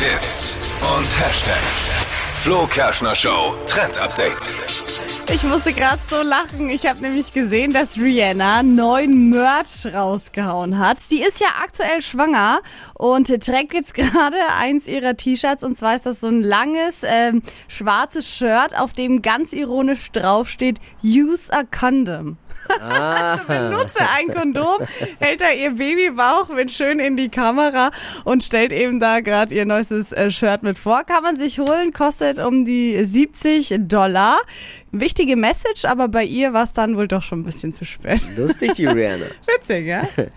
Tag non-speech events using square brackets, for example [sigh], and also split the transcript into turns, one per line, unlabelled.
Hits und Hashtags. Flo Kerschner Show Trend Update.
Ich musste gerade so lachen. Ich habe nämlich gesehen, dass Rihanna neuen Merch rausgehauen hat. Die ist ja aktuell schwanger und trägt jetzt [laughs] gerade eins ihrer T-Shirts. Und zwar ist das so ein langes ähm, schwarzes Shirt, auf dem ganz ironisch draufsteht, Use a Condom. [laughs] also benutze ein Kondom, hält da ihr Babybauch mit schön in die Kamera und stellt eben da gerade ihr neuestes äh, Shirt mit vor. Kann man sich holen, kostet um die 70 Dollar. Wichtige Message, aber bei ihr war es dann wohl doch schon ein bisschen zu spät.
Lustig, die Rihanna. [laughs]
Witzig, ja? [laughs]